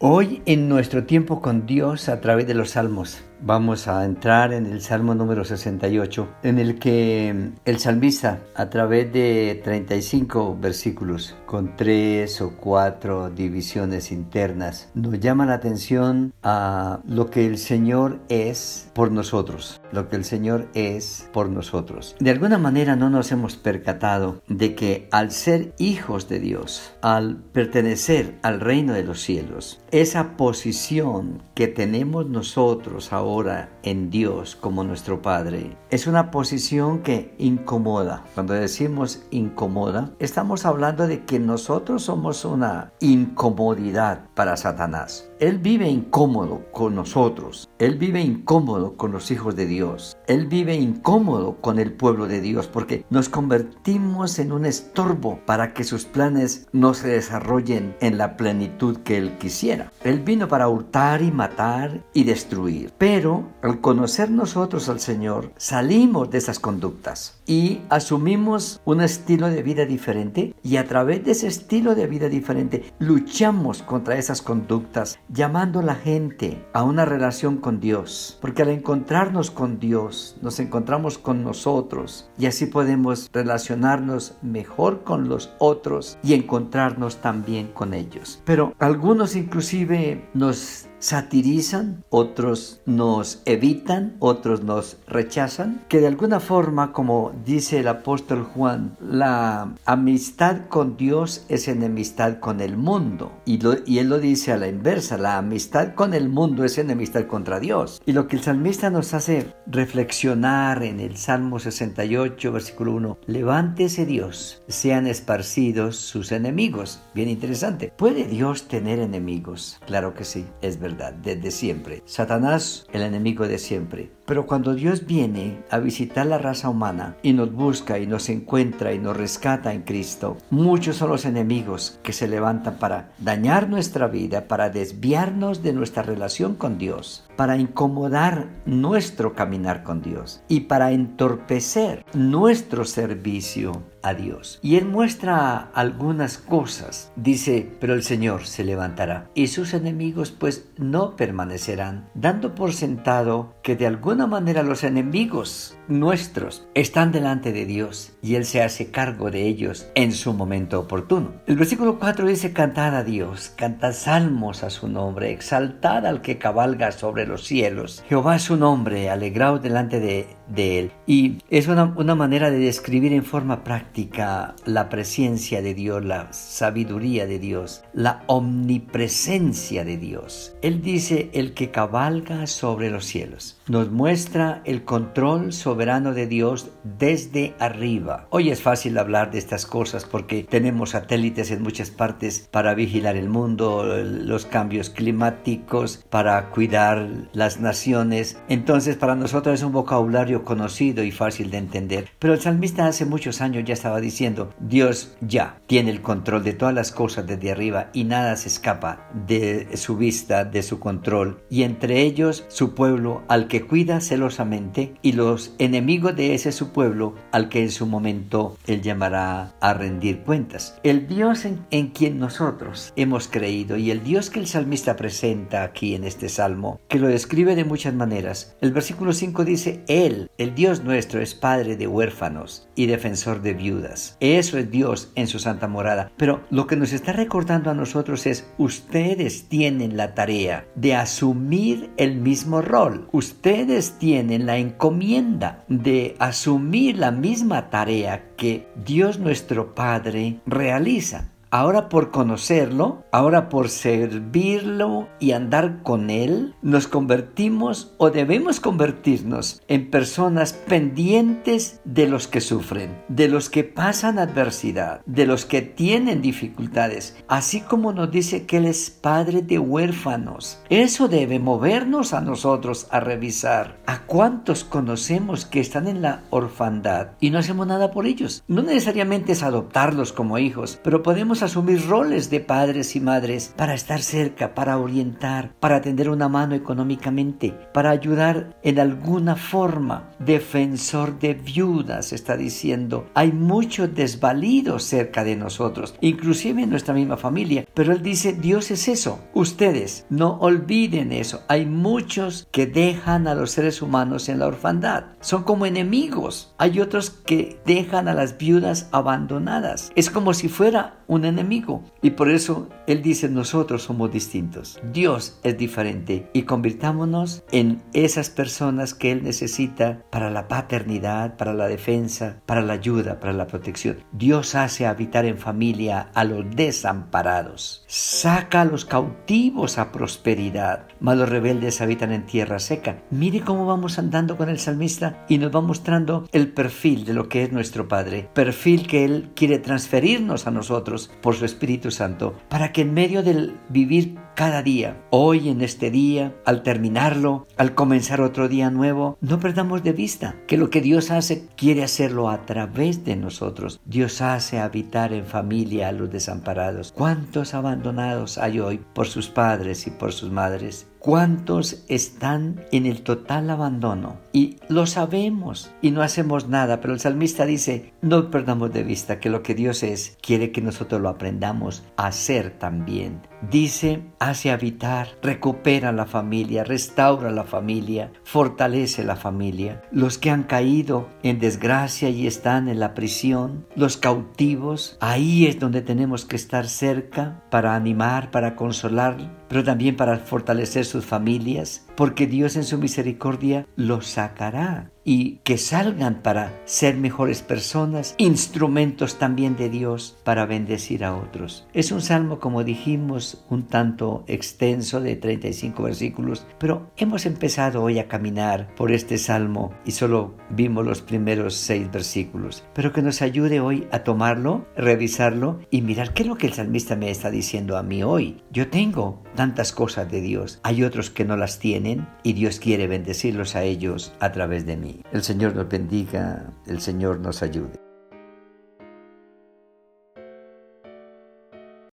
Hoy en nuestro tiempo con Dios a través de los salmos vamos a entrar en el Salmo número 68 en el que el salmista a través de 35 versículos con tres o cuatro divisiones internas nos llama la atención a lo que el Señor es por nosotros, lo que el Señor es por nosotros. De alguna manera no nos hemos percatado de que al ser hijos de Dios, al pertenecer al reino de los cielos, esa posición que tenemos nosotros ahora en Dios como nuestro Padre es una posición que incomoda. Cuando decimos incomoda, estamos hablando de que nosotros somos una incomodidad para Satanás. Él vive incómodo con nosotros. Él vive incómodo con los hijos de Dios. Él vive incómodo con el pueblo de Dios porque nos convertimos en un estorbo para que sus planes no se desarrollen en la plenitud que Él quisiera. Él vino para hurtar y matar y destruir. Pero al conocer nosotros al Señor, salimos de esas conductas y asumimos un estilo de vida diferente y a través de ese estilo de vida diferente luchamos contra esas conductas llamando a la gente a una relación con Dios, porque al encontrarnos con Dios, nos encontramos con nosotros y así podemos relacionarnos mejor con los otros y encontrarnos también con ellos. Pero algunos inclusive nos satirizan, otros nos evitan, otros nos rechazan, que de alguna forma, como dice el apóstol Juan, la amistad con Dios es enemistad con el mundo. Y, y él lo dice a la inversa, la amistad con el mundo es enemistad contra Dios. Y lo que el salmista nos hace reflexionar en el Salmo 68, versículo 1, levántese Dios, sean esparcidos sus enemigos. Bien interesante. ¿Puede Dios tener enemigos? Claro que sí, es verdad desde siempre. Satanás, el enemigo de siempre. Pero cuando Dios viene a visitar la raza humana y nos busca y nos encuentra y nos rescata en Cristo, muchos son los enemigos que se levantan para dañar nuestra vida, para desviarnos de nuestra relación con Dios, para incomodar nuestro caminar con Dios y para entorpecer nuestro servicio a. Y él muestra algunas cosas. Dice, pero el Señor se levantará y sus enemigos pues no permanecerán, dando por sentado que de alguna manera los enemigos nuestros están delante de Dios y Él se hace cargo de ellos en su momento oportuno. El versículo 4 dice, cantad a Dios, cantad salmos a su nombre, exaltad al que cabalga sobre los cielos. Jehová es su nombre, alegraos delante de, de Él. Y es una, una manera de describir en forma práctica la presencia de Dios, la sabiduría de Dios, la omnipresencia de Dios. Él dice, el que cabalga sobre los cielos. Nos muestra el control soberano de Dios desde arriba. Hoy es fácil hablar de estas cosas porque tenemos satélites en muchas partes para vigilar el mundo, los cambios climáticos, para cuidar las naciones. Entonces para nosotros es un vocabulario conocido y fácil de entender. Pero el salmista hace muchos años ya estaba diciendo, Dios ya tiene el control de todas las cosas desde arriba y nada se escapa de su vista, de su control. Y entre ellos su pueblo al que cuida celosamente y los enemigos de ese su pueblo al que en su momento él llamará a rendir cuentas. El Dios en, en quien nosotros hemos creído y el Dios que el salmista presenta aquí en este salmo, que lo describe de muchas maneras. El versículo 5 dice, Él, el Dios nuestro, es padre de huérfanos y defensor de viudas. Eso es Dios en su santa morada. Pero lo que nos está recordando a nosotros es, ustedes tienen la tarea de asumir el mismo rol. Ustedes tienen la encomienda de asumir la misma tarea que Dios nuestro Padre realiza. Ahora por conocerlo, ahora por servirlo y andar con Él, nos convertimos o debemos convertirnos en personas pendientes de los que sufren, de los que pasan adversidad, de los que tienen dificultades, así como nos dice que Él es Padre de huérfanos. Eso debe movernos a nosotros a revisar a cuántos conocemos que están en la orfandad y no hacemos nada por ellos. No necesariamente es adoptarlos como hijos, pero podemos Asumir roles de padres y madres para estar cerca, para orientar, para tender una mano económicamente, para ayudar en alguna forma. Defensor de viudas, está diciendo. Hay muchos desvalidos cerca de nosotros, inclusive en nuestra misma familia. Pero él dice, Dios es eso. Ustedes no olviden eso. Hay muchos que dejan a los seres humanos en la orfandad. Son como enemigos. Hay otros que dejan a las viudas abandonadas. Es como si fuera un enemigo. Y por eso Él dice, nosotros somos distintos. Dios es diferente. Y convirtámonos en esas personas que Él necesita para la paternidad, para la defensa, para la ayuda, para la protección. Dios hace habitar en familia a los desamparados. Saca a los cautivos a prosperidad. Mas los rebeldes habitan en tierra seca. Mire cómo vamos andando con el salmista y nos va mostrando el perfil de lo que es nuestro Padre. Perfil que Él quiere transferirnos a nosotros por su Espíritu Santo para que en medio del vivir cada día, hoy en este día, al terminarlo, al comenzar otro día nuevo, no perdamos de vista que lo que Dios hace quiere hacerlo a través de nosotros. Dios hace habitar en familia a los desamparados. ¿Cuántos abandonados hay hoy por sus padres y por sus madres? ¿Cuántos están en el total abandono? Y lo sabemos y no hacemos nada, pero el salmista dice, no perdamos de vista que lo que Dios es, quiere que nosotros lo aprendamos a hacer también. Dice, hace habitar, recupera la familia, restaura la familia, fortalece la familia. Los que han caído en desgracia y están en la prisión, los cautivos, ahí es donde tenemos que estar cerca para animar, para consolar, pero también para fortalecer sus familias, porque Dios en su misericordia los sacará y que salgan para ser mejores personas, instrumentos también de Dios para bendecir a otros. Es un salmo, como dijimos, un tanto extenso de 35 versículos, pero hemos empezado hoy a caminar por este salmo y solo vimos los primeros seis versículos, pero que nos ayude hoy a tomarlo, revisarlo y mirar qué es lo que el salmista me está diciendo a mí hoy. Yo tengo tantas cosas de Dios, hay otros que no las tienen y Dios quiere bendecirlos a ellos a través de mí. El Señor nos bendiga, el Señor nos ayude.